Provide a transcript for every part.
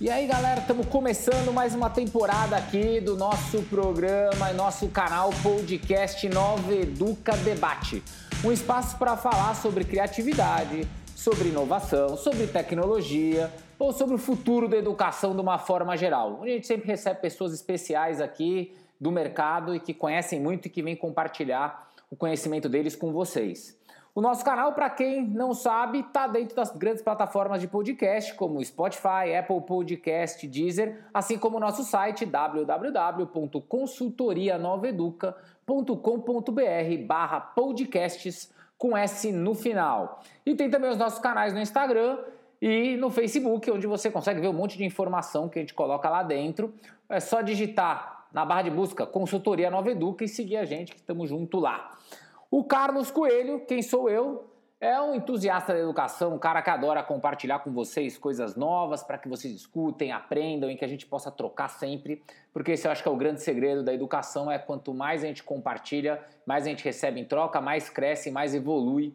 E aí, galera, estamos começando mais uma temporada aqui do nosso programa e nosso canal podcast Nova Educa Debate. Um espaço para falar sobre criatividade, sobre inovação, sobre tecnologia ou sobre o futuro da educação de uma forma geral. A gente sempre recebe pessoas especiais aqui do mercado e que conhecem muito e que vêm compartilhar o conhecimento deles com vocês. O nosso canal, para quem não sabe, está dentro das grandes plataformas de podcast, como Spotify, Apple Podcast, Deezer, assim como o nosso site www.consultorianoveduca.com.br barra podcasts com S no final. E tem também os nossos canais no Instagram e no Facebook, onde você consegue ver um monte de informação que a gente coloca lá dentro. É só digitar na barra de busca Consultoria Nova Educa e seguir a gente, que estamos junto lá. O Carlos Coelho, quem sou eu, é um entusiasta da educação, um cara que adora compartilhar com vocês coisas novas para que vocês escutem, aprendam e que a gente possa trocar sempre, porque esse eu acho que é o grande segredo da educação, é quanto mais a gente compartilha, mais a gente recebe em troca, mais cresce, mais evolui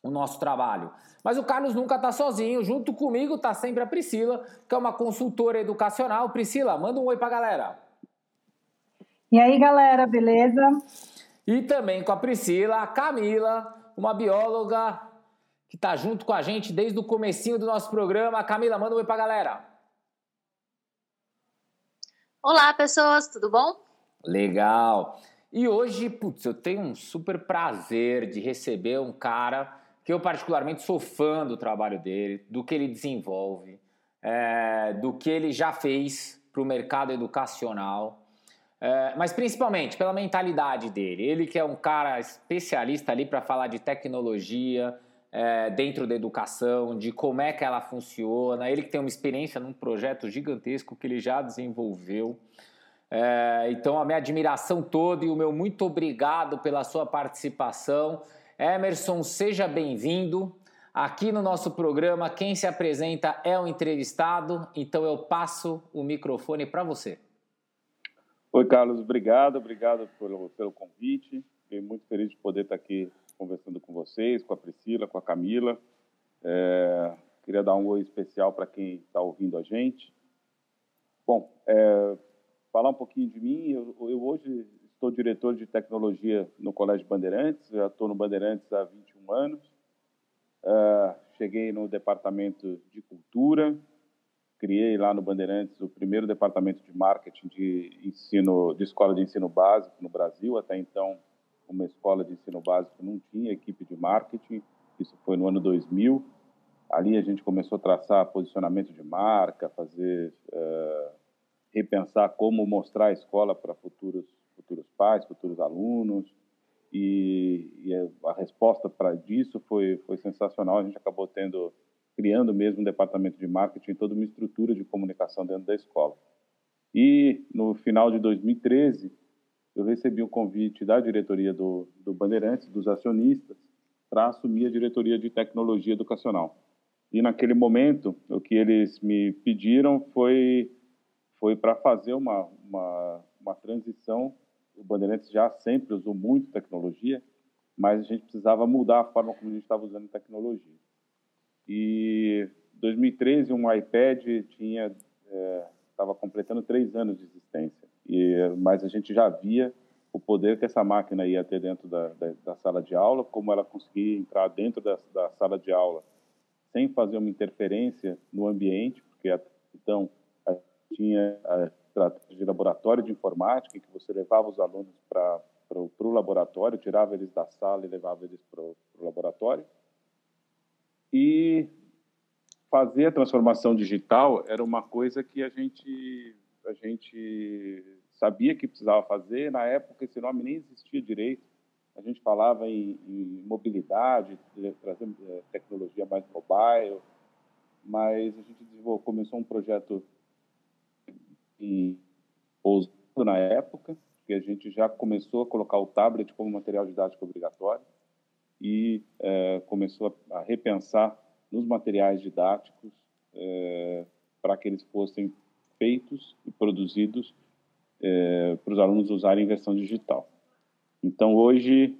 o nosso trabalho. Mas o Carlos nunca está sozinho, junto comigo está sempre a Priscila, que é uma consultora educacional. Priscila, manda um oi para a galera. E aí, galera, beleza? E também com a Priscila, a Camila, uma bióloga que está junto com a gente desde o comecinho do nosso programa. Camila, manda um oi para a galera. Olá, pessoas, tudo bom? Legal. E hoje, putz, eu tenho um super prazer de receber um cara que eu particularmente sou fã do trabalho dele, do que ele desenvolve, é, do que ele já fez para o mercado educacional. É, mas principalmente pela mentalidade dele. Ele que é um cara especialista ali para falar de tecnologia é, dentro da educação, de como é que ela funciona. Ele que tem uma experiência num projeto gigantesco que ele já desenvolveu. É, então, a minha admiração toda e o meu muito obrigado pela sua participação. Emerson, seja bem-vindo. Aqui no nosso programa, quem se apresenta é o entrevistado, então eu passo o microfone para você. Oi, Carlos, obrigado, obrigado pelo, pelo convite. Fiquei muito feliz de poder estar aqui conversando com vocês, com a Priscila, com a Camila. É, queria dar um oi especial para quem está ouvindo a gente. Bom, é, falar um pouquinho de mim. Eu, eu, hoje estou diretor de tecnologia no Colégio Bandeirantes, já estou no Bandeirantes há 21 anos. É, cheguei no departamento de cultura, criei lá no Bandeirantes o primeiro departamento de marketing de ensino, de escola de ensino básico no Brasil. Até então, uma escola de ensino básico não tinha equipe de marketing. Isso foi no ano 2000. Ali a gente começou a traçar posicionamento de marca, fazer uh, repensar como mostrar a escola para futuros futuros pais, futuros alunos. E, e a resposta para disso foi foi sensacional. A gente acabou tendo criando mesmo um departamento de marketing, toda uma estrutura de comunicação dentro da escola. E no final de 2013, eu recebi um convite da diretoria do, do Bandeirantes, dos acionistas, para assumir a diretoria de tecnologia educacional. E naquele momento, o que eles me pediram foi foi para fazer uma, uma, uma transição. O Bandeirantes já sempre usou muito tecnologia, mas a gente precisava mudar a forma como a gente estava usando tecnologia. E 2013 um iPad tinha estava é, completando três anos de existência. E mas a gente já via o poder que essa máquina ia ter dentro da, da, da sala de aula, como ela conseguia entrar dentro da, da, sala de aula sem fazer uma interferência no ambiente, porque então tinha a estratégia de laboratório de informática, em que você levava os alunos para o laboratório, tirava eles da sala e levava eles para o laboratório e fazer a transformação digital era uma coisa que a gente a gente sabia que precisava fazer. Na época esse nome nem existia direito. A gente falava em, em mobilidade, trazer eh, tecnologia mais mobile, mas a gente começou um projeto em ousado na época, que a gente já começou a colocar o tablet como material didático obrigatório e é, começou a, a, repensar nos materiais didáticos é, para que eles fossem feitos e produzidos é, para os alunos usarem em versão digital. Então, hoje,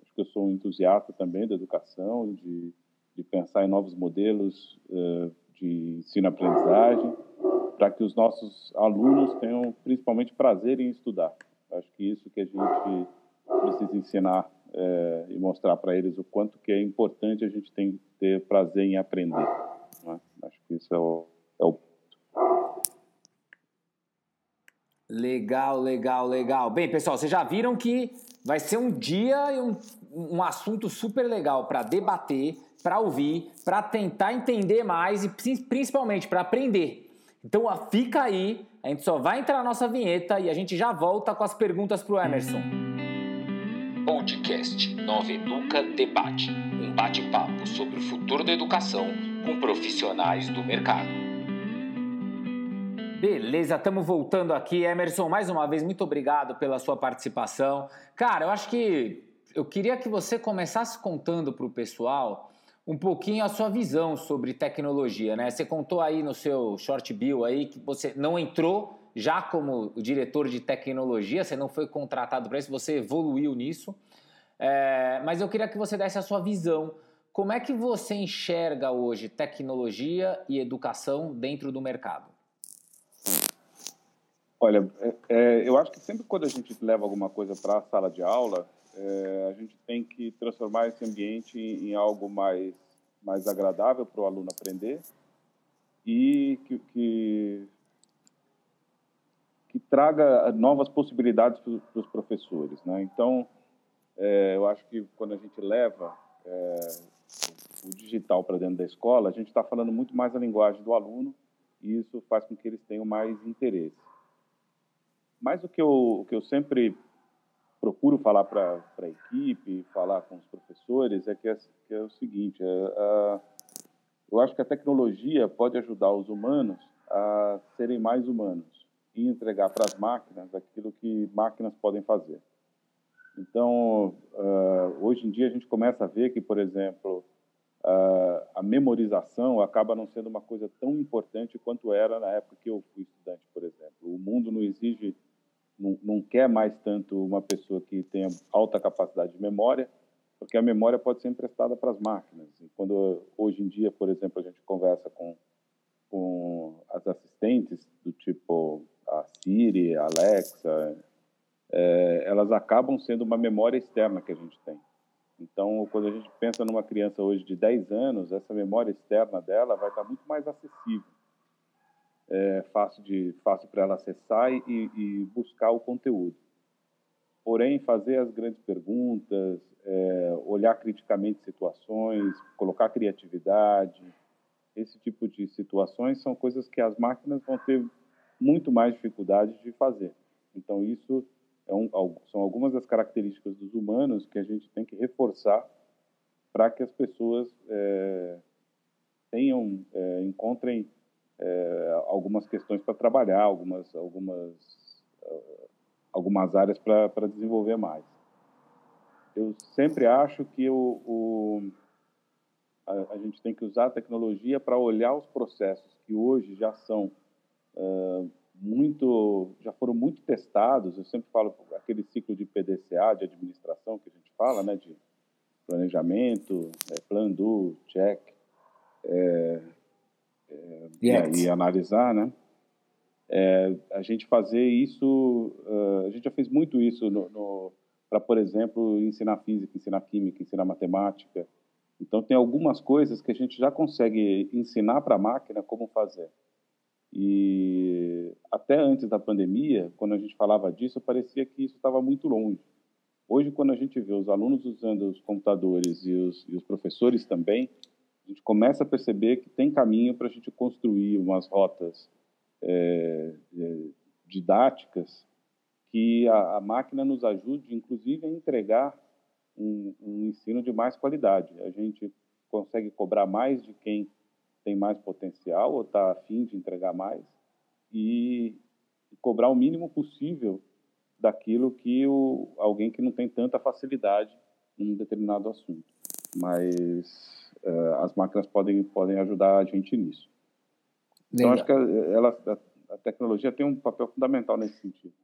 acho que eu sou um entusiasta também da educação, de, de pensar em novos modelos de ensino-aprendizagem, para que os nossos alunos tenham principalmente prazer em estudar. Acho que isso que a gente precisa ensinar é, e mostrar para eles o quanto que é importante a gente tem, ter prazer em aprender. Né? Acho que isso é o, é o Legal, legal, legal. Bem, pessoal, vocês já viram que vai ser um dia e um, um assunto super legal para debater, para ouvir, para tentar entender mais e principalmente para aprender. Então fica aí, a gente só vai entrar na nossa vinheta e a gente já volta com as perguntas para o Emerson. Podcast Nova Educa Debate um bate-papo sobre o futuro da educação com profissionais do mercado. Beleza, estamos voltando aqui. Emerson, mais uma vez, muito obrigado pela sua participação. Cara, eu acho que eu queria que você começasse contando para o pessoal um pouquinho a sua visão sobre tecnologia, né? Você contou aí no seu short bill aí que você não entrou já como diretor de tecnologia, você não foi contratado para isso, você evoluiu nisso. É, mas eu queria que você desse a sua visão. Como é que você enxerga hoje tecnologia e educação dentro do mercado? Olha, é, é, eu acho que sempre quando a gente leva alguma coisa para a sala de aula, é, a gente tem que transformar esse ambiente em, algo mais, mais agradável para o aluno aprender e que, que, que traga novas possibilidades para os professores. Né? Então, é, eu acho que quando a gente leva é, o digital para dentro da escola, a gente está falando muito mais a linguagem do aluno e isso faz com que eles tenham mais interesse. Mas o que eu, o que eu sempre procuro falar para a equipe, falar com os professores, é que é, que é o seguinte: é, eu acho que a tecnologia pode ajudar os humanos a serem mais humanos e entregar para as máquinas aquilo que máquinas podem fazer. Então, uh, hoje em dia a gente começa a ver que, por exemplo, uh, a memorização acaba não sendo uma coisa tão importante quanto era na época que eu fui estudante, por exemplo. O mundo não exige não, não quer mais tanto uma pessoa que tenha alta capacidade de memória, porque a memória pode ser emprestada para as máquinas. E quando hoje em dia, por exemplo, a gente conversa com, com as assistentes do tipo a Siri, a Alexa, é, elas acabam sendo uma memória externa que a gente tem. Então, quando a gente pensa numa criança hoje de 10 anos, essa memória externa dela vai estar muito mais acessível é, fácil de fácil para ela acessar e, e, buscar o conteúdo. Porém, fazer as grandes perguntas, é, olhar criticamente situações, colocar criatividade, esse tipo de situações são coisas que as máquinas vão ter muito mais dificuldade de fazer. Então, isso é um, são algumas das características dos humanos que a gente tem que reforçar para que as pessoas é, tenham, é, encontrem é, algumas questões para trabalhar, algumas, algumas, uh, algumas áreas para desenvolver mais. Eu sempre acho que o, o a, a, gente tem que usar a tecnologia para olhar os processos que hoje já são uh, muito, já foram muito testados. Eu sempre falo aquele ciclo de PDCA, de administração que a gente fala, né, de planejamento, é, plan do, check, é, é, e, e, analisar, né? É, a gente fazer isso, uh, a gente já fez muito isso para, por exemplo, ensinar física, ensinar química, ensinar matemática. Então, tem algumas coisas que a gente já consegue ensinar para a máquina como fazer. E até antes da pandemia, quando a gente falava disso, parecia que isso estava muito longe. Hoje, quando a gente vê os alunos usando os computadores e os, e os professores também, a gente começa a perceber que tem caminho para a gente construir umas rotas é, é, didáticas que a, a, máquina nos ajude, inclusive, a entregar um, um, ensino de mais qualidade. A gente consegue cobrar mais de quem tem mais potencial ou está afim de entregar mais e, cobrar o mínimo possível daquilo que o, alguém que não tem tanta facilidade em um determinado assunto. Mas uh, as máquinas podem, podem ajudar a gente nisso. Então, acho que ela, a, a tecnologia tem um papel fundamental nesse sentido.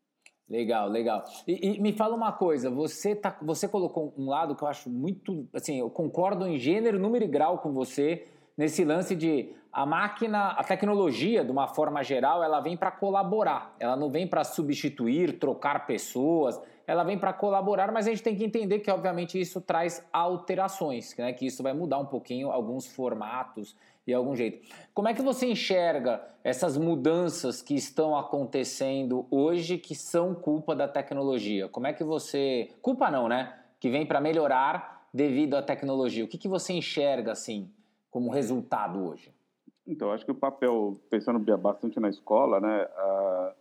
Legal, legal. E, e, me fala uma coisa, você, tá, você colocou um lado que eu acho muito, assim, eu concordo em gênero, número e grau com você, nesse lance de a máquina, a tecnologia, de uma forma geral, ela vem para colaborar. Ela não vem para substituir, trocar pessoas. Ela vem para colaborar, mas a gente tem que entender que, obviamente, isso traz alterações, né? que isso vai mudar um pouquinho alguns formatos e algum jeito. Como é que você enxerga essas mudanças que estão acontecendo hoje que são culpa da tecnologia? Como é que você. Culpa não, né? Que vem para melhorar devido à tecnologia. O que, que você enxerga, assim, como resultado hoje? Então, acho que o papel, pensando bastante na escola, né, a,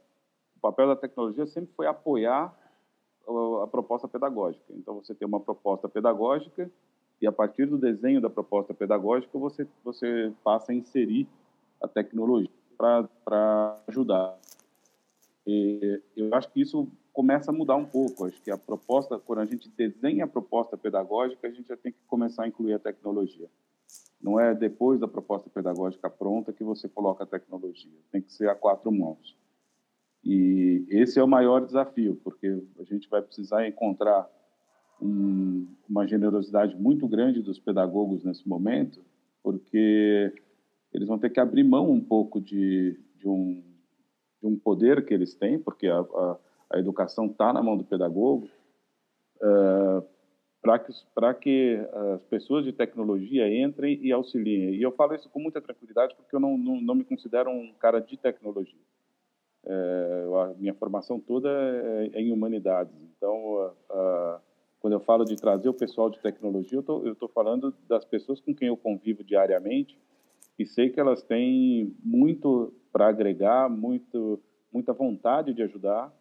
o papel da tecnologia sempre foi apoiar a, a proposta pedagógica. Então, você tem uma proposta pedagógica e a partir do desenho da proposta pedagógica você você passa a inserir a tecnologia para ajudar. E eu acho que isso começa a mudar um pouco. Acho que a proposta, quando a gente desenha a proposta pedagógica, a gente já tem que começar a incluir a tecnologia. Não é depois da proposta pedagógica pronta que você coloca a tecnologia. Tem que ser a quatro mãos. E esse é o maior desafio, porque a gente vai precisar encontrar um, uma generosidade muito grande dos pedagogos nesse momento, porque eles vão ter que abrir mão um pouco de, de, um, de um poder que eles têm, porque a, a, a educação está na mão do pedagogo, uh, para que, que as pessoas de tecnologia entrem e auxiliem. E eu falo isso com muita tranquilidade porque eu não, não, não me considero um cara de tecnologia. É, a minha formação toda é, é em humanidades. Então, quando eu falo de trazer o pessoal de tecnologia, eu estou falando das pessoas com quem eu convivo diariamente e sei que elas têm muito para agregar, muito, muita vontade de ajudar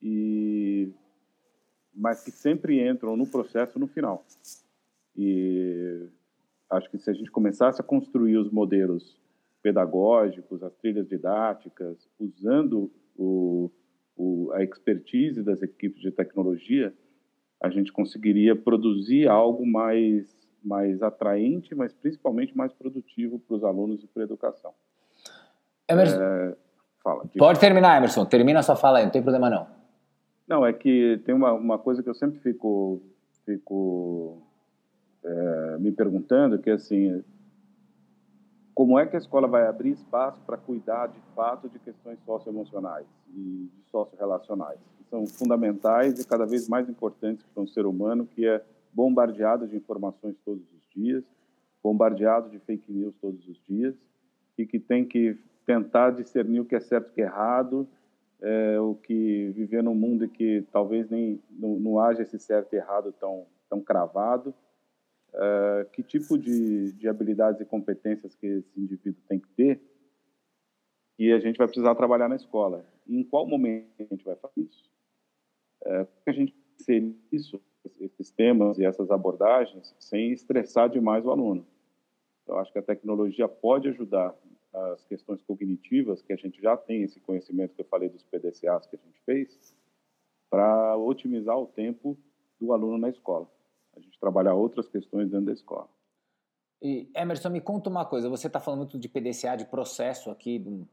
e mas que sempre entram no processo no final. E acho que se a gente começasse a construir os modelos pedagógicos, as trilhas didáticas, usando o, o, a expertise das equipes de tecnologia, a gente conseguiria produzir algo mais, mais atraente, mas principalmente mais produtivo para os alunos e para a educação. Emerson, é, fala, pode terminar, Emerson. Termina a sua fala aí, não tem problema não. Não, é que tem uma, uma coisa que eu sempre fico, fico é, me perguntando, que é assim, como é que a escola vai abrir espaço para cuidar de fato de questões socioemocionais e sociorrelacionais, que são fundamentais e cada vez mais importantes para um ser humano que é bombardeado de informações todos os dias, bombardeado de fake news todos os dias e que tem que tentar discernir o que é certo e o que é errado, é, o que viver num mundo que talvez nem não, não haja esse certo e errado tão tão cravado. É, que tipo de, de habilidades e competências que esse indivíduo tem que ter e a gente vai precisar trabalhar na escola. E em qual momento a gente vai fazer isso? É, a gente ser isso, esses temas e essas abordagens sem estressar demais o aluno. Eu acho que a tecnologia pode ajudar as questões cognitivas, que a gente já tem esse conhecimento que eu falei dos PDCAs que a gente fez, para otimizar o tempo do aluno na escola. A gente trabalhar outras questões dentro da escola. E, Emerson, me conta uma coisa. Você está falando muito de PDCA, de processo aqui, de,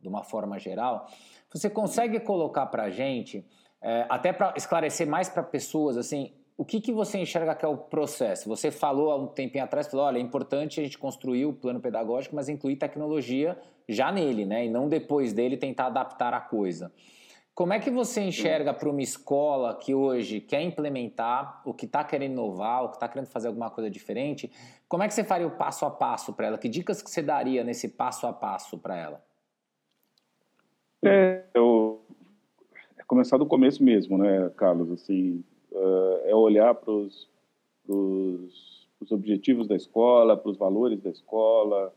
de uma forma geral. Você consegue colocar para a gente, é, até para esclarecer mais para pessoas, assim, o que, que você enxerga que é o processo? Você falou há um tempinho atrás, falou, olha, é importante a gente construir o plano pedagógico, mas incluir tecnologia já nele, né? E não depois dele tentar adaptar a coisa. Como é que você enxerga para uma escola que hoje quer implementar, o que está querendo inovar, o que está querendo fazer alguma coisa diferente? Como é que você faria o passo a passo para ela? Que dicas que você daria nesse passo a passo para ela? É, eu, é começar do começo mesmo, né, Carlos? Assim, é olhar para os objetivos da escola, para os valores da escola,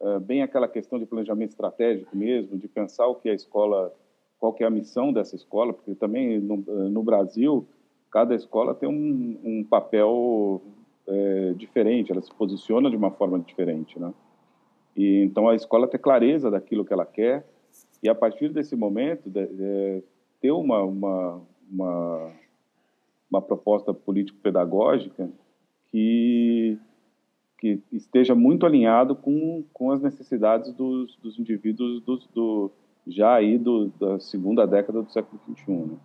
uh, bem aquela questão de planejamento estratégico mesmo, de pensar o que a escola, qual que é a missão dessa escola, porque também no, no Brasil cada escola tem um, um papel é, diferente, ela se posiciona de uma forma diferente, né? E então a escola ter clareza daquilo que ela quer e a partir desse momento de, de, ter uma, uma, uma uma proposta político-pedagógica que, que esteja muito alinhado com, com as necessidades dos, dos indivíduos do, já aí do, da segunda década do século XXI. Né?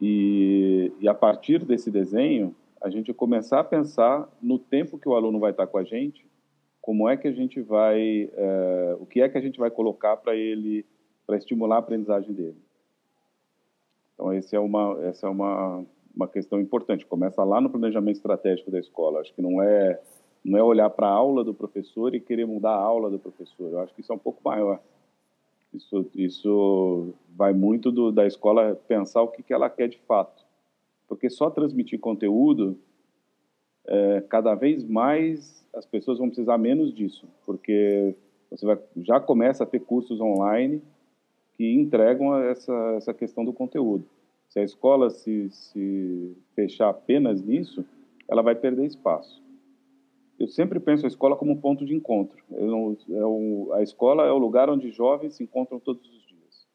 E, e a partir desse desenho, a gente começar a pensar no tempo que o aluno vai estar com a gente, como é que a gente vai, é, o que é que a gente vai colocar para ele, para estimular a aprendizagem dele. Então, esse é uma, essa é uma, uma questão importante. Começa lá no planejamento estratégico da escola. Acho que não é, não é olhar para a aula do professor e querer mudar a aula do professor. Eu acho que isso é um pouco maior. Isso, isso vai muito do, da escola pensar o que, que ela quer de fato. Porque só transmitir conteúdo, é, cada vez mais as pessoas vão precisar menos disso. Porque você vai, já começa a ter cursos online que entregam essa, essa questão do conteúdo. Se a escola se, se fechar apenas nisso, ela vai perder espaço. Eu sempre penso a escola como um ponto de encontro. Não, é o, a escola é o lugar onde jovens se encontram todos os dias.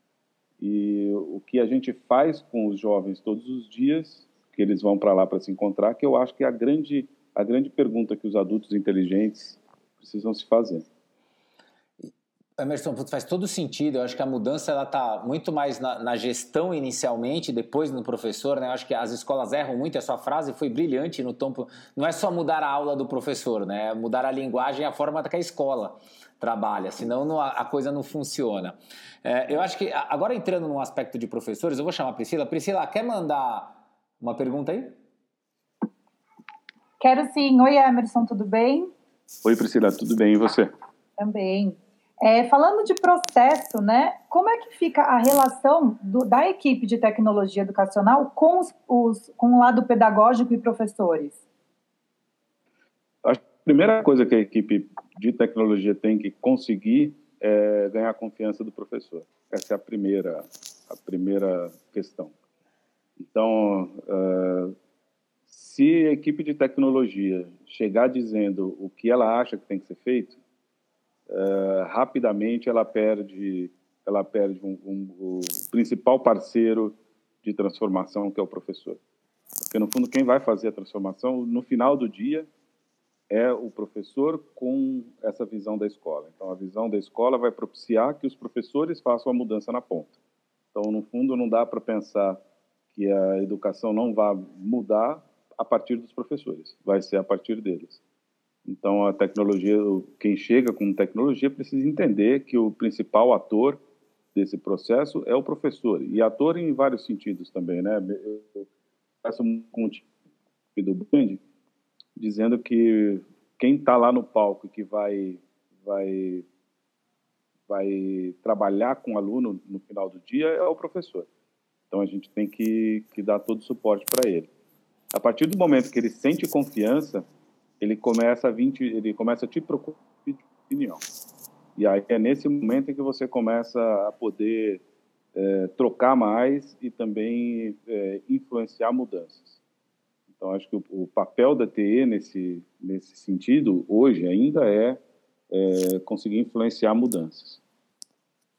E o que a gente faz com os jovens todos os dias, que eles vão para lá para se encontrar, que eu acho que é a grande, a grande pergunta que os adultos inteligentes precisam se fazer. Emerson, faz todo sentido. Eu acho que a mudança ela está muito mais na, na, gestão inicialmente, depois no professor. Né? Eu acho que as escolas erram muito. A sua frase foi brilhante no tom. Não é só mudar a aula do professor, né? É mudar a linguagem e a forma que a escola trabalha, senão não, a, coisa não funciona. É, eu acho que agora entrando no aspecto de professores, eu vou chamar a Priscila. Priscila, quer mandar uma pergunta aí? Quero sim. Oi, Emerson, tudo bem? Oi, Priscila, tudo bem? E você? Também. É, falando de processo, né, como é que fica a relação do, da equipe de tecnologia educacional com, os, os, com o lado pedagógico e professores? A primeira coisa que a equipe de tecnologia tem que conseguir é ganhar a confiança do professor. Essa é a primeira, a primeira questão. Então, uh, se a equipe de tecnologia chegar dizendo o que ela acha que tem que ser feito, uh, rapidamente ela perde, ela perde um, um, o principal parceiro de transformação, que é o professor. Porque, no fundo, quem vai fazer a transformação, no final do dia, é o professor com essa visão da escola. Então, a visão da escola vai propiciar que os professores façam a mudança na ponta. Então, no fundo, não dá para pensar que a educação não vai mudar a partir dos professores, vai ser a partir deles. Então, a tecnologia, quem chega com tecnologia precisa entender que o principal ator desse processo é o professor. E ator em vários sentidos também, né? Eu faço um do Band dizendo que quem está lá no palco que vai, vai, vai trabalhar com o aluno no final do dia é o professor. Então, a gente tem que, que dar todo o suporte para ele. A partir do momento que ele sente confiança, ele começa a vir, ele começa a te procurar opinião. E aí é nesse momento em que você começa a poder é, trocar mais e também é, influenciar mudanças. Então acho que o, o, papel da TE nesse nesse sentido hoje ainda é, é conseguir influenciar mudanças.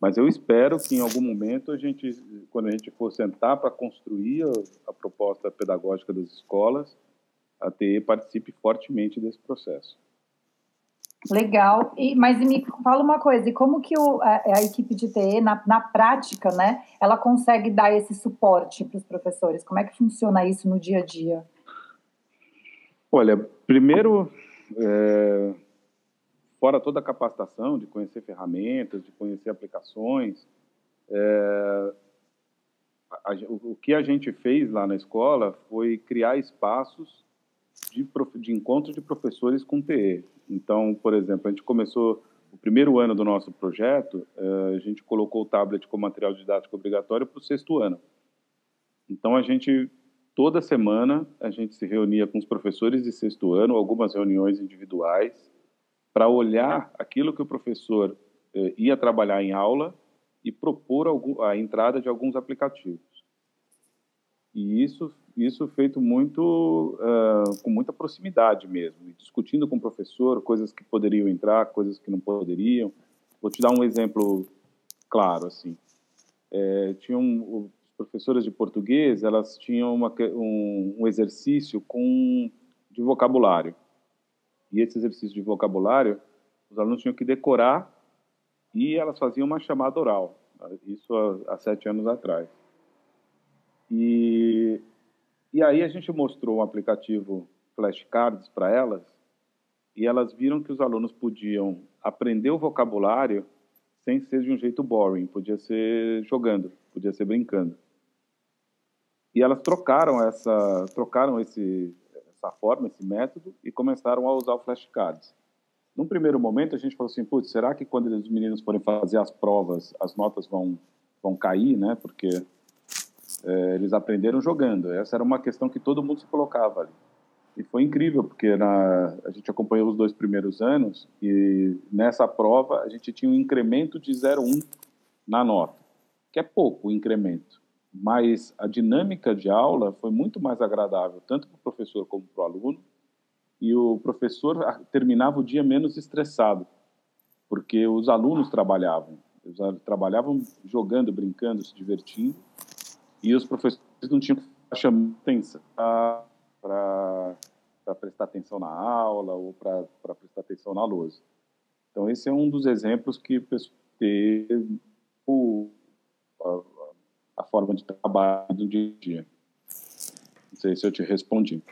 Mas eu espero que em algum momento a gente, quando a gente for sentar para construir a, a proposta pedagógica das escolas, a TE participe fortemente desse processo. Legal, e, mas me fala uma coisa, e como que o, a, a, equipe de TE, na, na prática, né, ela consegue dar esse suporte para os professores? Como é que funciona isso no dia a dia? Olha, primeiro, é, fora toda a capacitação de conhecer ferramentas, de conhecer aplicações, é, a, o, o que a gente fez lá na escola foi criar espaços de, de encontro de professores com TE. Então, por exemplo, a gente começou o primeiro ano do nosso projeto, eh, a gente colocou o tablet como material didático obrigatório para o sexto ano. Então, a gente, toda semana, a gente se reunia com os professores de sexto ano, algumas reuniões individuais, para olhar aquilo que o professor eh, ia trabalhar em aula e propor a entrada de alguns aplicativos. E isso isso feito muito uh, com muita proximidade mesmo, discutindo com o professor coisas que poderiam entrar, coisas que não poderiam. Vou te dar um exemplo claro assim. É, tinham professoras de português, elas tinham uma, um, um exercício com de vocabulário. E esse exercício de vocabulário, os alunos tinham que decorar e elas faziam uma chamada oral. Isso há, há sete anos atrás. E e aí a gente mostrou um aplicativo flashcards para elas e elas viram que os alunos podiam aprender o vocabulário sem ser de um jeito boring, podia ser jogando, podia ser brincando. E elas trocaram essa, trocaram esse, essa forma, esse método e começaram a usar o flashcards. Num primeiro momento a gente falou assim, putz, será que quando os meninos forem fazer as provas, as notas vão vão cair, né? Porque é, eles aprenderam jogando. Essa era uma questão que todo mundo se colocava ali. E foi incrível, porque na, a gente acompanhou os dois primeiros anos e nessa prova a gente tinha um incremento de 0,1 na nota, que é pouco o incremento. Mas a dinâmica de aula foi muito mais agradável, tanto para o professor como para o aluno, e o professor terminava o dia menos estressado, porque os alunos trabalhavam. Eles trabalhavam jogando, brincando, se divertindo, e os professores não tinham chamar atenção para prestar atenção na aula ou para prestar atenção na lousa. Então, esse é um dos exemplos que teve a, a forma de trabalho do dia a dia. Não sei se eu te respondi.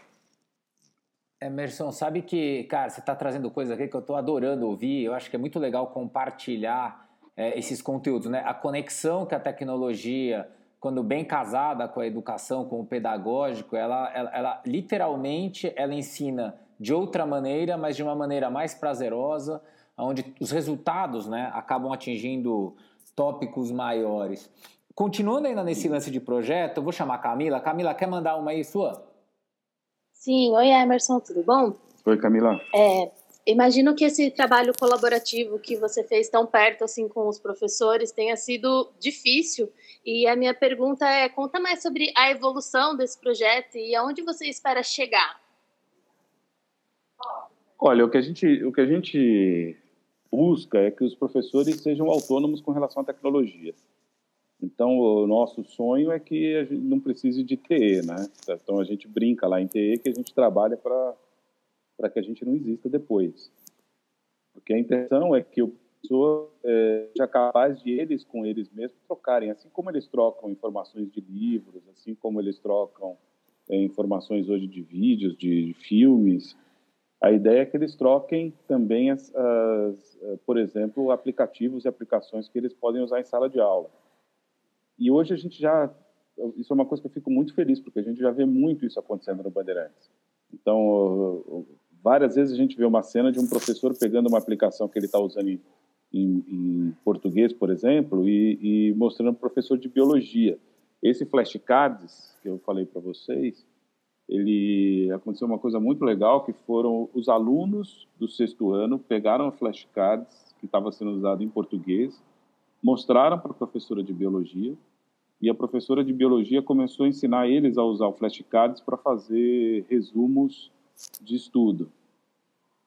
Emerson, sabe que, cara, você está trazendo coisa aqui que eu estou adorando ouvir. Eu acho que é muito legal compartilhar é, esses conteúdos, né? A conexão que a tecnologia quando bem casada com a educação, com o pedagógico, ela, ela, ela, literalmente ela ensina de outra maneira, mas de uma maneira mais prazerosa, onde os resultados né, acabam atingindo tópicos maiores. Continuando ainda nesse lance de projeto, eu vou chamar a Camila. Camila, quer mandar uma aí sua? Sim, oi Emerson, tudo bom? Oi Camila. É, Imagino que esse trabalho colaborativo que você fez tão perto assim com os professores tenha sido difícil. E a minha pergunta é: conta mais sobre a evolução desse projeto e aonde você espera chegar. Olha, o que a gente, o que a gente busca é que os professores sejam autônomos com relação à tecnologia. Então, o nosso sonho é que a gente não precise de TE, né? Então, a gente brinca lá em TE que a gente trabalha para para que a gente não exista depois. Porque a intenção é que o professor é, seja capaz de eles com eles mesmos trocarem, assim como eles trocam informações de livros, assim como eles trocam é, informações hoje de vídeos, de, de, filmes. A ideia é que eles troquem também, as, as, é, por exemplo, aplicativos e aplicações que eles podem usar em sala de aula. E hoje a gente já, isso é uma coisa que eu fico muito feliz, porque a gente já vê muito isso acontecendo no Bandeirantes. Então, Várias vezes a gente vê uma cena de um professor pegando uma aplicação que ele está usando em, em, em, português, por exemplo, e, e mostrando para o professor de biologia. Esse flashcards que eu falei para vocês, ele aconteceu uma coisa muito legal que foram os alunos do sexto ano pegaram flashcards que estava sendo usado em português, mostraram para a professora de biologia e a professora de biologia começou a ensinar eles a usar o flashcards para fazer resumos de estudo.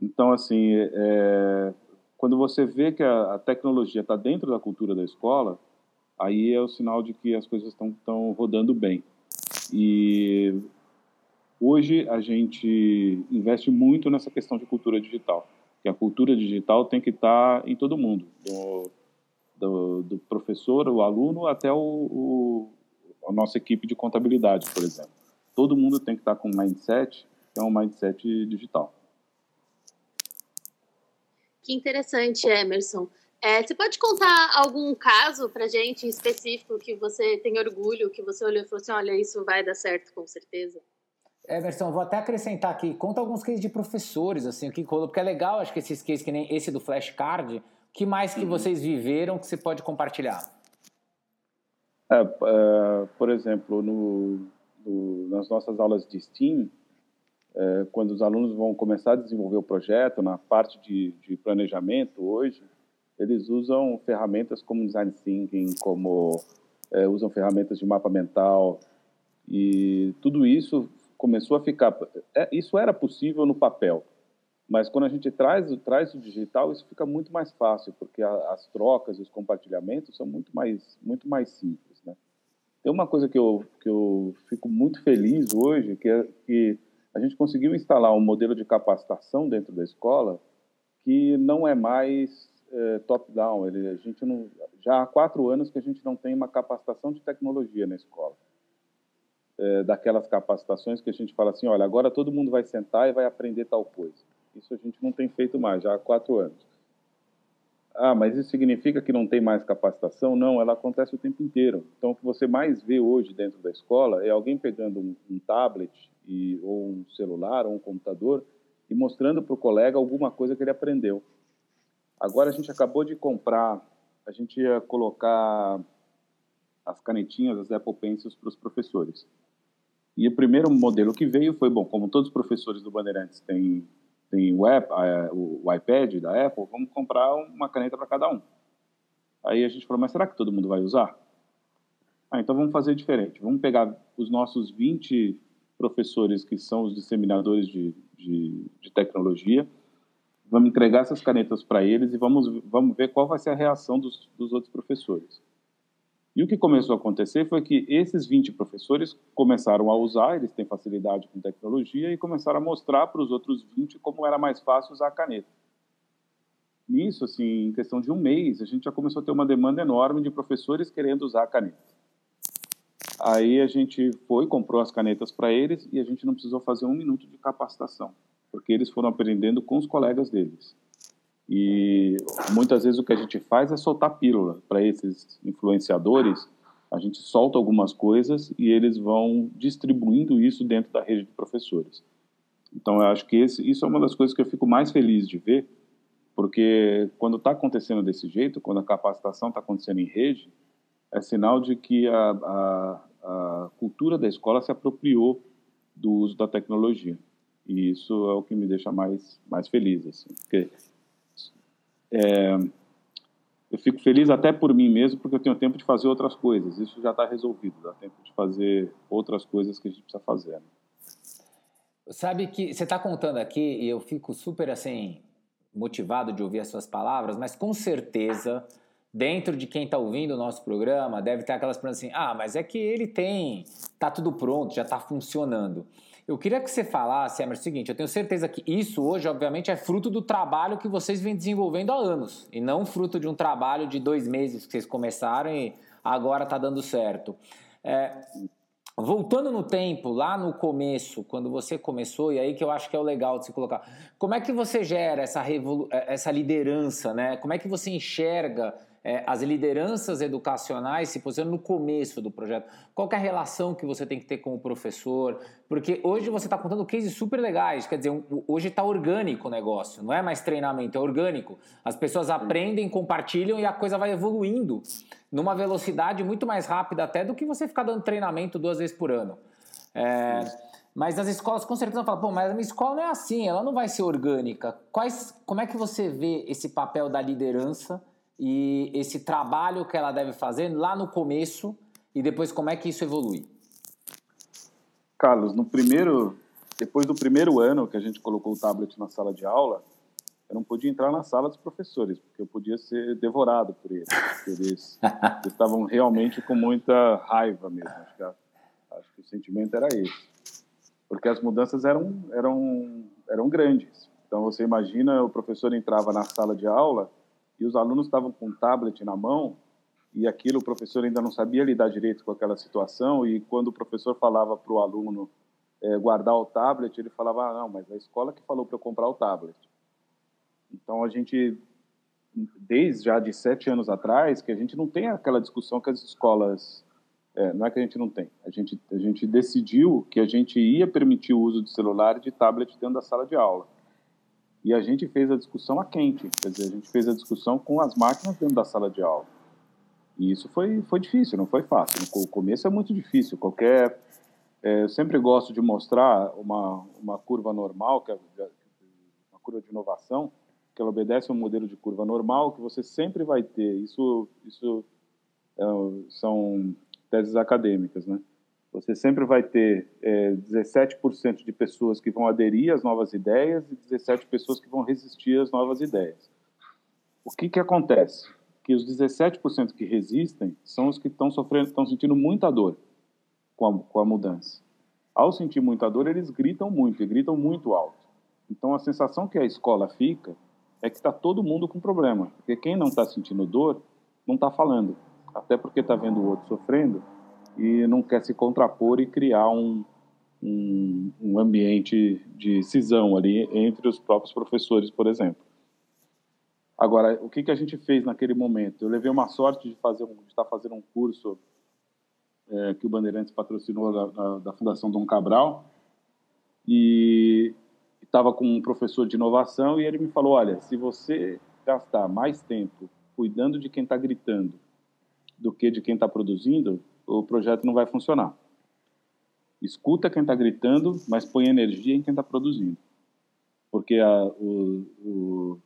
Então, assim, é, quando você vê que a, a tecnologia está dentro da cultura da escola, aí é o sinal de que as coisas estão rodando bem. E hoje a gente investe muito nessa questão de cultura digital, que a cultura digital tem que estar tá em todo mundo, do, do, do professor, o aluno, até o, o, a nossa equipe de contabilidade, por exemplo. Todo mundo tem que estar tá com um mindset é um mindset digital. Que interessante, Emerson. É, você pode contar algum caso para gente específico que você tem orgulho, que você olhou e falou assim, olha, isso vai dar certo com certeza? Emerson, vou até acrescentar aqui, conta alguns cases de professores, assim, o que rolou, porque é legal, acho que esses cases que nem esse do flashcard, o que mais que uhum. vocês viveram que você pode compartilhar? É, é, por exemplo, no, no, nas nossas aulas de STEAM, é, quando os alunos vão começar a desenvolver o projeto, na parte de, de planejamento hoje, eles usam ferramentas como design thinking, como é, usam ferramentas de mapa mental e tudo isso começou a ficar. É, isso era possível no papel, mas quando a gente traz traz o digital, isso fica muito mais fácil porque a, as trocas e os compartilhamentos são muito mais muito mais simples, né? Tem uma coisa que eu que eu fico muito feliz hoje que é que a gente conseguiu instalar um modelo de capacitação dentro da escola que não é mais é, top-down. A gente não, já há quatro anos que a gente não tem uma capacitação de tecnologia na escola. É, daquelas capacitações que a gente fala assim, olha, agora todo mundo vai sentar e vai aprender tal coisa. Isso a gente não tem feito mais, já há quatro anos. Ah, mas isso significa que não tem mais capacitação? Não, ela acontece o tempo inteiro. Então, o que você mais vê hoje dentro da escola é alguém pegando um, um tablet e, ou um celular ou um computador e mostrando para o colega alguma coisa que ele aprendeu. Agora, a gente acabou de comprar, a gente ia colocar as canetinhas, as Apple Pencils para os professores. E o primeiro modelo que veio foi, bom, como todos os professores do Bandeirantes têm, têm o, app, o, o iPad da Apple, vamos comprar uma caneta para cada um. Aí a gente falou, mas será que todo mundo vai usar? Ah, então vamos fazer diferente. Vamos pegar os nossos 20 professores que são os disseminadores de, de, de tecnologia, vamos entregar essas canetas para eles e vamos, vamos ver qual vai ser a reação dos, dos outros professores. E o que começou a acontecer foi que esses 20 professores começaram a usar, eles têm facilidade com tecnologia, e começaram a mostrar para os outros 20 como era mais fácil usar a caneta. Nisso, assim, em questão de um mês, a gente já começou a ter uma demanda enorme de professores querendo usar a caneta. Aí a gente foi, comprou as canetas para eles e a gente não precisou fazer um minuto de capacitação, porque eles foram aprendendo com os colegas deles. E muitas vezes o que a gente faz é soltar pílula para esses influenciadores. A gente solta algumas coisas e eles vão distribuindo isso dentro da rede de professores. Então, eu acho que esse, isso é uma das coisas que eu fico mais feliz de ver, porque quando está acontecendo desse jeito, quando a capacitação está acontecendo em rede, é sinal de que a, a, a cultura da escola se apropriou do uso da tecnologia. E isso é o que me deixa mais, mais feliz, assim, porque é, eu fico feliz até por mim mesmo, porque eu tenho tempo de fazer outras coisas. Isso já está resolvido, dá tempo de fazer outras coisas que a gente precisa fazer. Né? Sabe que você está contando aqui e eu fico super assim motivado de ouvir as suas palavras, mas com certeza dentro de quem está ouvindo o nosso programa deve ter aquelas perguntas assim: ah, mas é que ele tem, tá tudo pronto, já está funcionando. Eu queria que você falasse, Emerson, o seguinte: eu tenho certeza que isso hoje, obviamente, é fruto do trabalho que vocês vêm desenvolvendo há anos, e não fruto de um trabalho de dois meses que vocês começaram e agora está dando certo. É, voltando no tempo, lá no começo, quando você começou, e aí que eu acho que é o legal de se colocar, como é que você gera essa, essa liderança, né? Como é que você enxerga é, as lideranças educacionais se posicionam no começo do projeto? Qual é a relação que você tem que ter com o professor? Porque hoje você está contando cases super legais, quer dizer, hoje está orgânico o negócio, não é mais treinamento, é orgânico. As pessoas aprendem, compartilham e a coisa vai evoluindo numa velocidade muito mais rápida até do que você ficar dando treinamento duas vezes por ano. É, mas as escolas com certeza falam, pô, mas a minha escola não é assim, ela não vai ser orgânica. Quais, como é que você vê esse papel da liderança e esse trabalho que ela deve fazer lá no começo e depois como é que isso evolui? Carlos, no primeiro, depois do primeiro ano que a gente colocou o tablet na sala de aula, eu não podia entrar na sala dos professores, porque eu podia ser devorado por eles. Eles estavam realmente com muita raiva mesmo. Acho que, a, acho que o sentimento era esse. Porque as mudanças eram, eram, eram grandes. Então, você imagina, o professor entrava na sala de aula e os alunos estavam com um tablet na mão e aquilo o professor ainda não sabia lidar direito com aquela situação e quando o professor falava para o aluno é, guardar o tablet, ele falava, ah, não, mas a escola que falou para eu comprar o tablet. Então a gente, desde já de sete anos atrás, que a gente não tem aquela discussão que as escolas, é, não é que a gente não tem, a gente, a gente decidiu que a gente ia permitir o uso de celular e de tablet dentro da sala de aula. E a gente fez a discussão a quente, quer dizer, a gente fez a discussão com as máquinas dentro da sala de aula. E isso foi, foi difícil, não foi fácil. No começo é muito difícil. Qualquer, é, eu sempre gosto de mostrar uma, uma curva normal, que é uma curva de inovação, que ela obedece a um modelo de curva normal, que você sempre vai ter. Isso, isso é, são teses acadêmicas, né? Você sempre vai ter é, 17% de pessoas que vão aderir às novas ideias e 17 pessoas que vão resistir às novas ideias. O que, que acontece? Que os 17% que resistem são os que estão sofrendo, estão sentindo muita dor com a, com a mudança. Ao sentir muita dor, eles gritam muito e gritam muito alto. Então, a sensação que a escola fica é que está todo mundo com problema, porque quem não está sentindo dor não está falando, até porque está vendo o outro sofrendo e não quer se contrapor e criar um, um, um ambiente de cisão ali entre os próprios professores, por exemplo. Agora, o que, que a gente fez naquele momento? Eu levei uma sorte de fazer de estar fazendo um curso é, que o Bandeirantes patrocinou da, da, da Fundação Dom Cabral e estava com um professor de inovação e ele me falou, olha, se você gastar mais tempo cuidando de quem está gritando do que de quem está produzindo, o projeto não vai funcionar. Escuta quem está gritando, mas põe energia em quem está produzindo. Porque a, o, o,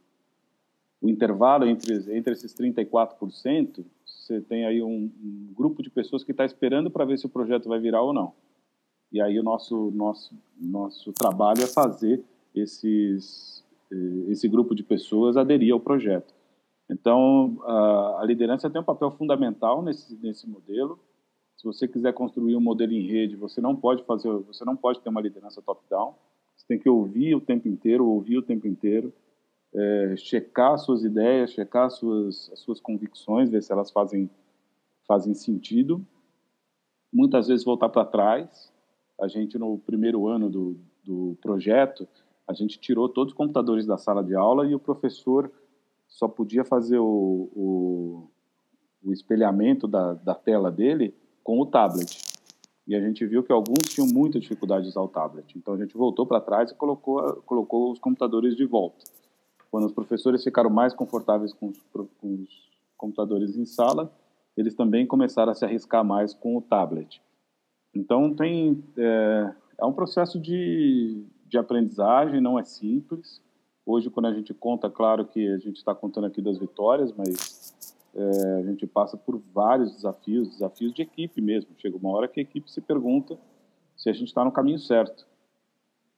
o, intervalo entre, entre esses 34%, você tem aí um, um grupo de pessoas que está esperando para ver se o projeto vai virar ou não. E aí o nosso, nosso, nosso trabalho é fazer esses, eh, esse grupo de pessoas aderir ao projeto. Então, a, a liderança tem um papel fundamental nesse, nesse modelo. Se você quiser construir um modelo em rede, você não pode fazer, você não pode ter uma liderança top-down. Você tem que ouvir o tempo inteiro, ouvir o tempo inteiro, é, checar suas ideias, checar suas as suas convicções, ver se elas fazem fazem sentido. Muitas vezes voltar para trás. A gente no primeiro ano do, do projeto, a gente tirou todos os computadores da sala de aula e o professor só podia fazer o, o, o espelhamento da, da tela dele com o tablet. E a gente viu que alguns tinham muita dificuldade de usar o tablet. Então a gente voltou para trás e colocou, colocou os computadores de volta. Quando os professores ficaram mais confortáveis com os, com os computadores em sala, eles também começaram a se arriscar mais com o tablet. Então tem é, é um processo de, de aprendizagem, não é simples. Hoje, quando a gente conta, claro que a gente está contando aqui das vitórias, mas é, a gente passa por vários desafios, desafios de equipe mesmo. Chega uma hora que a equipe se pergunta se a gente está no caminho certo.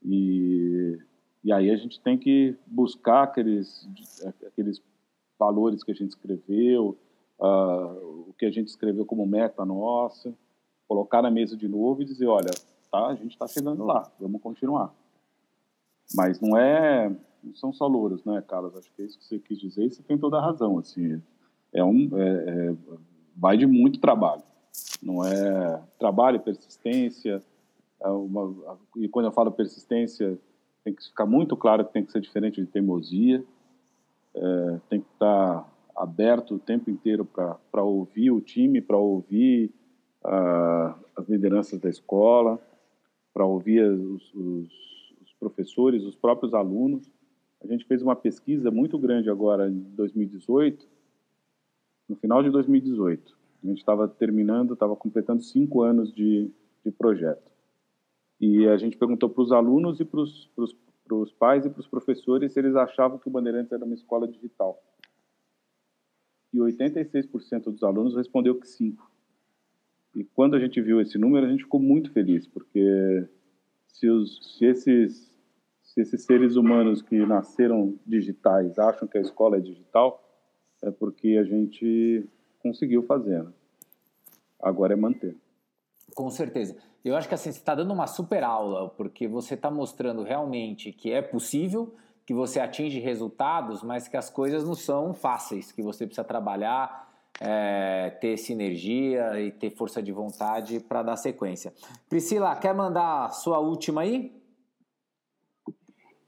E, e aí a gente tem que buscar aqueles, aqueles valores que a gente escreveu, uh, o que a gente escreveu como meta nossa, colocar na mesa de novo e dizer, olha, tá, a gente está chegando lá, vamos continuar. Mas não é não são só louros, né, Carlos? Acho que é isso que você quis dizer e você tem toda a razão. Assim, é um, é, é, vai de muito trabalho. Não é trabalho, persistência. É uma, e quando eu falo persistência, tem que ficar muito claro que tem que ser diferente de teimosia. É, tem que estar aberto o tempo inteiro para ouvir o time, para ouvir uh, as lideranças da escola, para ouvir os, os, os professores, os próprios alunos. A gente fez uma pesquisa muito grande agora em 2018, no final de 2018. A gente estava terminando, estava completando cinco anos de, de projeto. E a gente perguntou para os alunos e para os pais e para os professores se eles achavam que o Bandeirantes era uma escola digital. E 86% dos alunos respondeu que sim. E quando a gente viu esse número, a gente ficou muito feliz, porque se, os, se esses se esses seres humanos que nasceram digitais acham que a escola é digital, é porque a gente conseguiu fazer. Né? Agora é manter. Com certeza. Eu acho que assim, você está dando uma super aula, porque você está mostrando realmente que é possível, que você atinge resultados, mas que as coisas não são fáceis, que você precisa trabalhar, é, ter sinergia e ter força de vontade para dar sequência. Priscila, quer mandar a sua última aí?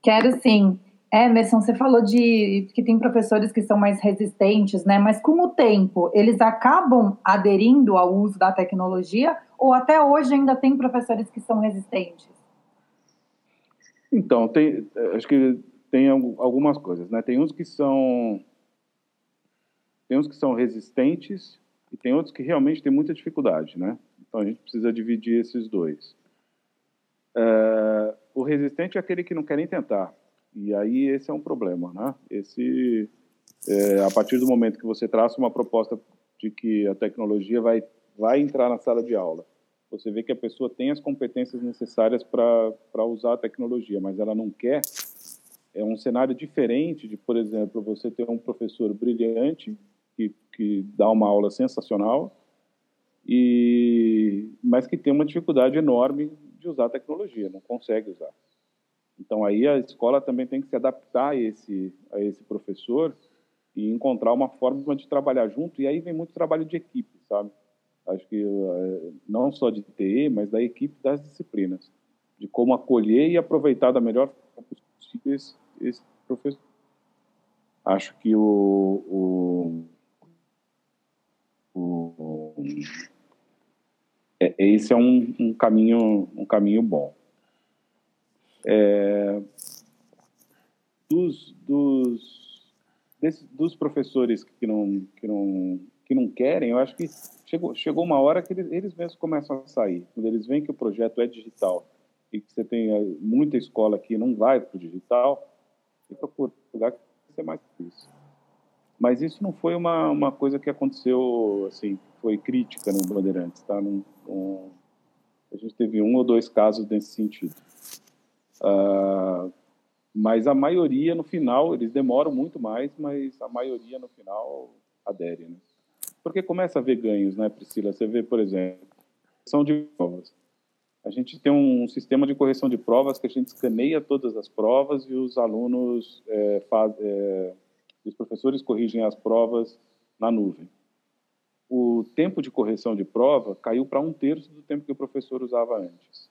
Quero sim. Emerson, você falou de que tem professores que são mais resistentes, né? Mas com o tempo, eles acabam aderindo ao uso da tecnologia ou até hoje ainda tem professores que são resistentes? Então, tem, acho que tem algumas coisas, né? Tem uns que são tem uns que são resistentes e tem outros que realmente têm muita dificuldade, né? Então a gente precisa dividir esses dois. É, o resistente é aquele que não quer nem tentar. E aí esse é um problema, né? Esse, é, a partir do momento que você traça uma proposta de que a tecnologia vai, vai entrar na sala de aula, você vê que a pessoa tem as competências necessárias para usar a tecnologia, mas ela não quer, é um cenário diferente de, por exemplo, você ter um professor brilhante que, que dá uma aula sensacional, e mas que tem uma dificuldade enorme de usar a tecnologia, não consegue usar. Então aí a escola também tem que se adaptar a esse a esse professor e encontrar uma forma de trabalhar junto. E aí vem muito trabalho de equipe, sabe? Acho que eh, não só de TE, mas da equipe das disciplinas. de como acolher e aproveitar da melhor forma possível esse, esse professor. Acho que o, o, o é, esse é um, um, caminho um caminho bom. É, dos, dos, desse, dos professores que não, que, não, que não querem, eu acho que chegou, chegou uma hora que eles, eles mesmos começam a sair. Quando eles veem que o projeto é digital e que você tem é, muita escola que não vai para o digital, e procura lugar que ser mais difícil. Mas isso não foi uma, uma coisa que aconteceu, assim, foi crítica no Bandeirantes, tá? Não, a gente teve um ou dois casos nesse sentido. Uh, mas a maioria, no final, eles demoram muito mais, mas a maioria, no final, adere, né? Porque começa a ver ganhos, né, Priscila? Você vê, por exemplo, são de provas. A gente tem um sistema de correção de provas que a gente escaneia todas as provas e os alunos, é, faz, é, os professores corrigem as provas na nuvem. O tempo de correção de prova caiu para um terço do tempo que o professor usava antes.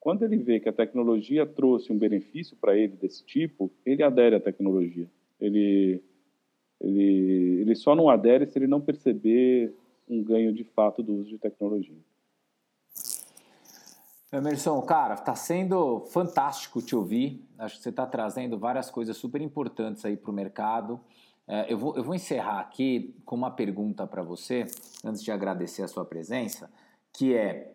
Quando ele vê que a tecnologia trouxe um benefício para ele desse tipo, ele adere à tecnologia. Ele, ele, ele só não adere se ele não perceber um ganho de fato do uso de tecnologia. Emerson, cara, está sendo fantástico te ouvir. Acho que você está trazendo várias coisas super importantes aí para o mercado. É, eu, vou, eu vou encerrar aqui com uma pergunta para você, antes de agradecer a sua presença, que é: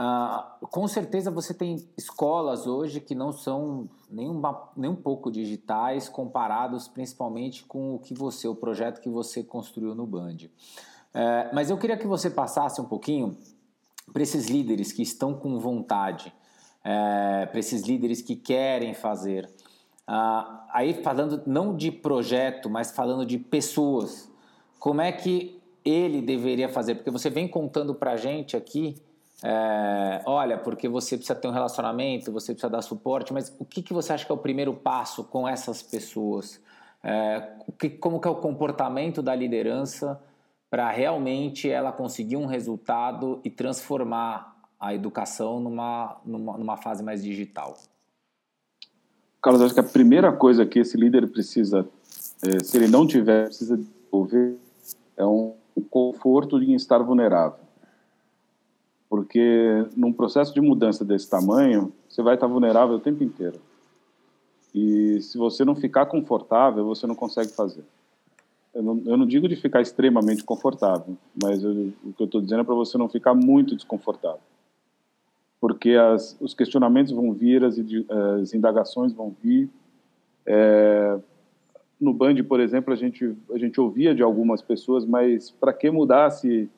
uh, com certeza você tem escolas hoje que não são nem, uma, nem um pouco digitais, comparados principalmente com o que você, o projeto que você construiu no Band. É, mas eu queria que você passasse um pouquinho para esses líderes que estão com vontade, é, para esses líderes que querem fazer. Ah, aí falando não de projeto, mas falando de pessoas, como é que ele deveria fazer? Porque você vem contando para gente aqui, é, olha, porque você precisa ter um relacionamento, você precisa dar suporte, mas o que, que você acha que é o primeiro passo com essas pessoas? É, que, como que é o comportamento da liderança para realmente ela conseguir um resultado e transformar a educação numa, numa, numa fase mais digital? Carlos, acho que a primeira coisa que esse líder precisa, é, se ele não tiver, precisa desenvolver, é um, conforto em estar vulnerável. Porque num processo de mudança desse tamanho, você vai estar vulnerável o tempo inteiro. E se você não ficar confortável, você não consegue fazer eu não, eu não digo de ficar extremamente confortável, mas eu, o que eu estou dizendo é para você não ficar muito desconfortável. Porque as, os questionamentos vão vir, as, as indagações vão vir. É, no Band, por exemplo, a gente, a gente ouvia de algumas pessoas, mas para que mudar se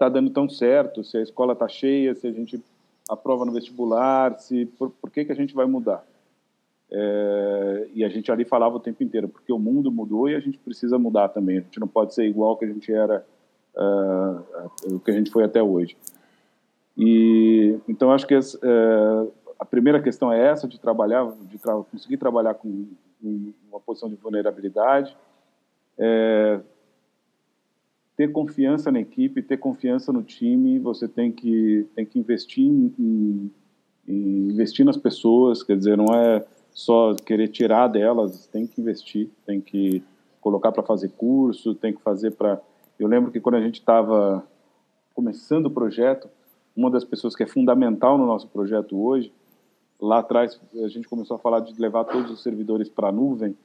está dando tão certo, se a escola está cheia, se a gente aprova no vestibular, se por, por que, que a gente vai mudar? É, e a gente ali falava o tempo inteiro, porque o mundo mudou e a gente precisa mudar também. A gente não pode ser igual que a gente era, uh, o que a gente foi até hoje. E então acho que uh, a primeira questão é essa de trabalhar, de tra conseguir trabalhar com, com, uma posição de vulnerabilidade, é, ter confiança na equipe, ter confiança no time. Você tem que tem que investir em, em, investir nas pessoas, quer dizer, não é só querer tirar delas, tem que investir, tem que colocar para fazer curso, tem que fazer para. Eu lembro que quando a gente estava começando o projeto, uma das pessoas que é fundamental no nosso projeto hoje, lá atrás a gente começou a falar de levar todos os servidores para a nuvem,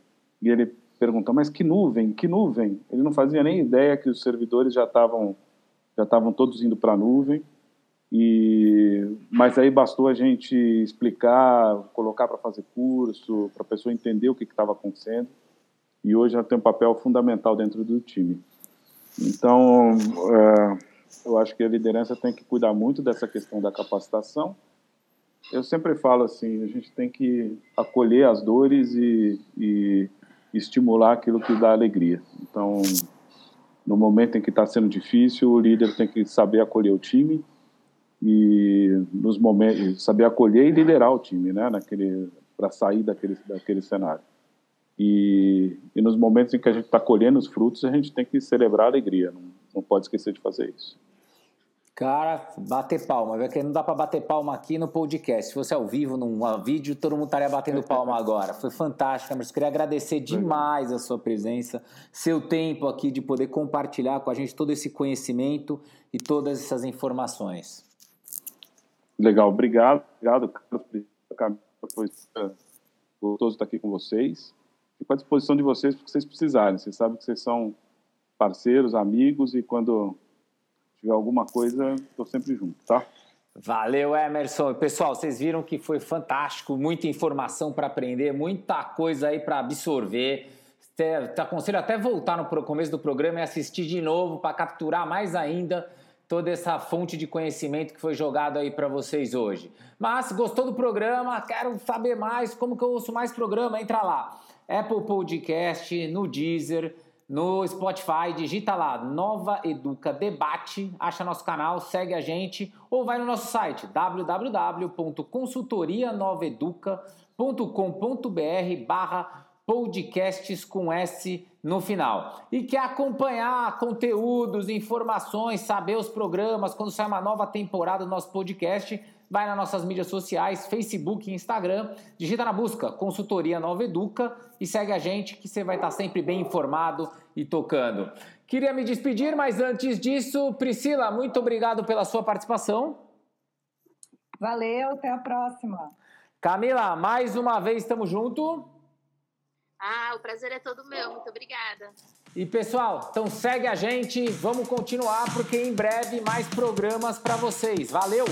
e ele perguntou: mas que nuvem? Que nuvem? Ele não fazia nem ideia que os servidores já estavam já estavam todos indo para a nuvem. E, mas aí bastou a gente explicar, colocar para fazer curso, para a pessoa entender o que estava acontecendo. E hoje ela tem um papel fundamental dentro do time. Então, é, eu acho que a liderança tem que cuidar muito dessa questão da capacitação. Eu sempre falo assim, a gente tem que acolher as dores e, e estimular aquilo que dá alegria. Então, no momento em que está sendo difícil, o líder tem que saber acolher o time e nos momentos saber acolher e liderar o time, né, naquele para sair daquele daquele cenário. E, e nos momentos em que a gente está colhendo os frutos, a gente tem que celebrar a alegria, não, não pode esquecer de fazer isso. Cara, bater palma. Porque não dá para bater palma aqui no podcast. Se fosse ao vivo, num vídeo, todo mundo estaria batendo palma agora. Foi fantástico, mas queria agradecer demais a sua presença, seu tempo aqui de poder compartilhar com a gente todo esse conhecimento e todas essas informações. Legal, obrigado. Obrigado, Carlos. Foi gostoso estar aqui com vocês. Fico à disposição de vocês para que vocês precisarem. Vocês sabem que vocês são parceiros, amigos e quando tiver alguma coisa, estou sempre junto, tá? Valeu, Emerson. Pessoal, vocês viram que foi fantástico, muita informação para aprender, muita coisa aí para absorver. Te aconselho até voltar no começo do programa e assistir de novo para capturar mais ainda toda essa fonte de conhecimento que foi jogado aí para vocês hoje. Mas gostou do programa? Quero saber mais, como que eu ouço mais programa? Entra lá. Apple Podcast, no Deezer, no Spotify, digita lá Nova Educa Debate, acha nosso canal, segue a gente ou vai no nosso site www.consultorianoveduca.com.br barra podcasts com S no final. E quer acompanhar conteúdos, informações, saber os programas, quando sai uma nova temporada do nosso podcast, vai nas nossas mídias sociais, Facebook e Instagram, digita na busca Consultoria Nova Educa e segue a gente que você vai estar sempre bem informado e tocando. Queria me despedir, mas antes disso, Priscila, muito obrigado pela sua participação. Valeu, até a próxima. Camila, mais uma vez estamos juntos. Ah, o prazer é todo meu. Muito obrigada. E pessoal, então segue a gente, vamos continuar porque em breve mais programas para vocês. Valeu!